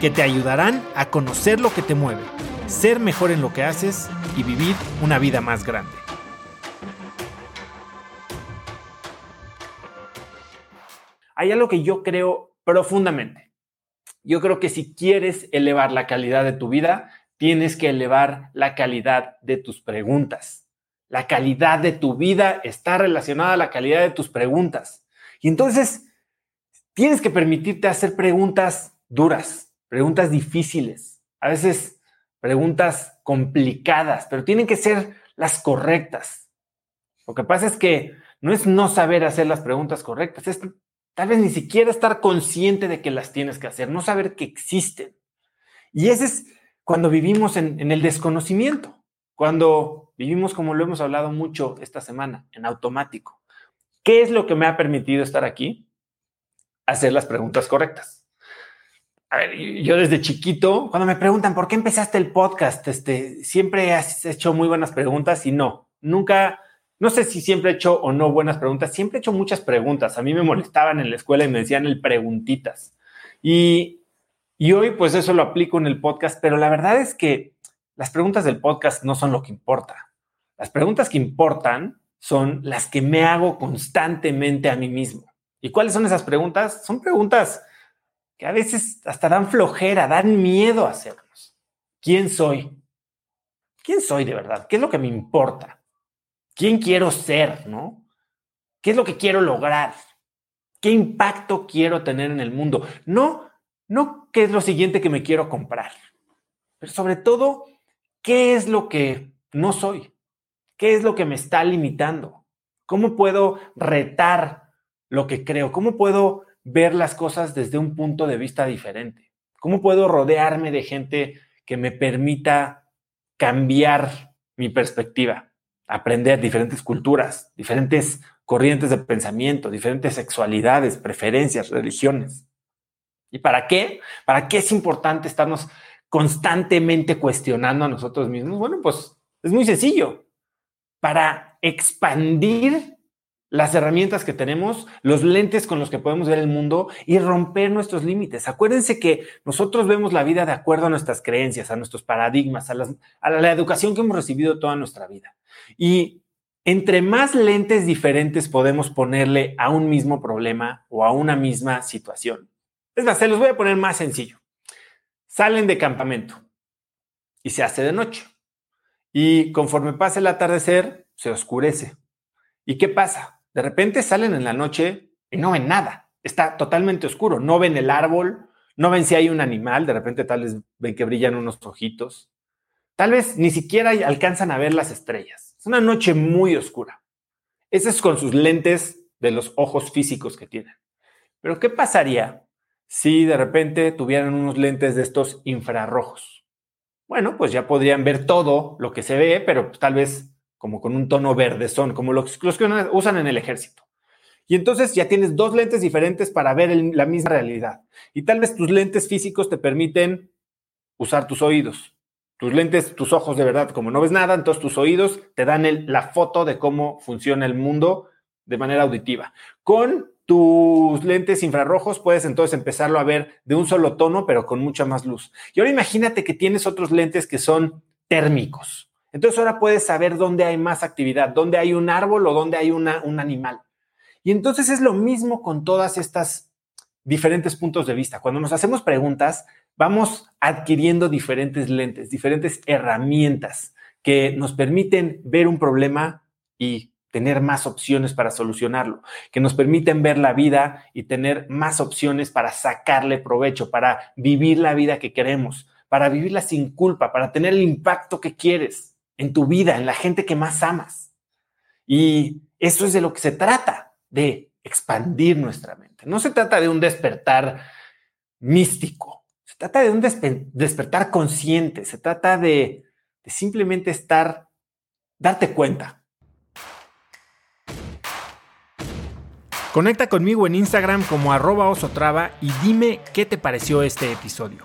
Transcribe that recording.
que te ayudarán a conocer lo que te mueve, ser mejor en lo que haces y vivir una vida más grande. Hay algo que yo creo profundamente. Yo creo que si quieres elevar la calidad de tu vida, tienes que elevar la calidad de tus preguntas. La calidad de tu vida está relacionada a la calidad de tus preguntas. Y entonces tienes que permitirte hacer preguntas duras, preguntas difíciles, a veces preguntas complicadas, pero tienen que ser las correctas. Lo que pasa es que no es no saber hacer las preguntas correctas, es tal vez ni siquiera estar consciente de que las tienes que hacer, no saber que existen. Y ese es cuando vivimos en, en el desconocimiento, cuando vivimos, como lo hemos hablado mucho esta semana, en automático. ¿Qué es lo que me ha permitido estar aquí? Hacer las preguntas correctas. A ver, yo desde chiquito, cuando me preguntan por qué empezaste el podcast, este, siempre has hecho muy buenas preguntas y no, nunca, no sé si siempre he hecho o no buenas preguntas, siempre he hecho muchas preguntas. A mí me molestaban en la escuela y me decían el preguntitas. Y, y hoy pues eso lo aplico en el podcast, pero la verdad es que las preguntas del podcast no son lo que importa. Las preguntas que importan son las que me hago constantemente a mí mismo. ¿Y cuáles son esas preguntas? Son preguntas a veces hasta dan flojera, dan miedo a hacernos. ¿Quién soy? ¿Quién soy de verdad? ¿Qué es lo que me importa? ¿Quién quiero ser, no? ¿Qué es lo que quiero lograr? ¿Qué impacto quiero tener en el mundo? No, no qué es lo siguiente que me quiero comprar, pero sobre todo, ¿qué es lo que no soy? ¿Qué es lo que me está limitando? ¿Cómo puedo retar lo que creo? ¿Cómo puedo ver las cosas desde un punto de vista diferente? ¿Cómo puedo rodearme de gente que me permita cambiar mi perspectiva? Aprender diferentes culturas, diferentes corrientes de pensamiento, diferentes sexualidades, preferencias, religiones. ¿Y para qué? ¿Para qué es importante estarnos constantemente cuestionando a nosotros mismos? Bueno, pues es muy sencillo para expandir las herramientas que tenemos, los lentes con los que podemos ver el mundo y romper nuestros límites. Acuérdense que nosotros vemos la vida de acuerdo a nuestras creencias, a nuestros paradigmas, a, la educación que hemos recibido toda nuestra vida. Y entre más lentes diferentes podemos ponerle a un mismo problema o a una misma situación. Es más, se los voy a poner más sencillo. Salen de campamento y se hace de noche. Y conforme pasa el atardecer, se oscurece. ¿Y qué pasa? De repente salen en la noche y no ven nada. Está totalmente oscuro. No ven el árbol, no ven si hay un animal, de repente tal vez ven que brillan unos ojitos. Tal vez ni siquiera alcanzan a ver las estrellas. Es una noche muy oscura. Ese es con sus lentes de los ojos físicos que tienen. Pero ¿qué pasaría si de repente tuvieran unos lentes de estos infrarrojos? bueno, pues ya podrían ver todo lo que se ve, pero tal vez como con un tono verde son, como los, que usan en el ejército. Y entonces ya tienes dos lentes diferentes para ver la misma realidad. Y tal vez tus lentes físicos te permiten usar tus oídos. Tus lentes, tus ojos de verdad, como no ves nada, entonces tus oídos te dan la foto de cómo funciona el mundo de manera auditiva. Con tus lentes infrarrojos puedes entonces empezarlo a ver de un solo tono, pero con mucha más luz. Y ahora imagínate que tienes otros lentes que son térmicos. Entonces ahora puedes saber dónde hay más actividad, dónde hay un árbol o dónde hay un animal. Y entonces es lo mismo con todas estas diferentes puntos de vista. Cuando nos hacemos preguntas, vamos adquiriendo diferentes lentes, diferentes herramientas que nos permiten ver un problema y tener más opciones para solucionarlo, que nos permiten ver la vida y tener más opciones para sacarle provecho, para vivir la vida que queremos, para vivirla sin culpa, para tener el impacto que quieres en tu vida, en la gente que más amas. Y eso es de lo que se trata, de expandir nuestra mente. No se trata de un despertar místico, se trata de un despertar consciente, se trata de simplemente estar, darte cuenta. Conecta conmigo en Instagram como arroba osotrava y dime qué te pareció este episodio.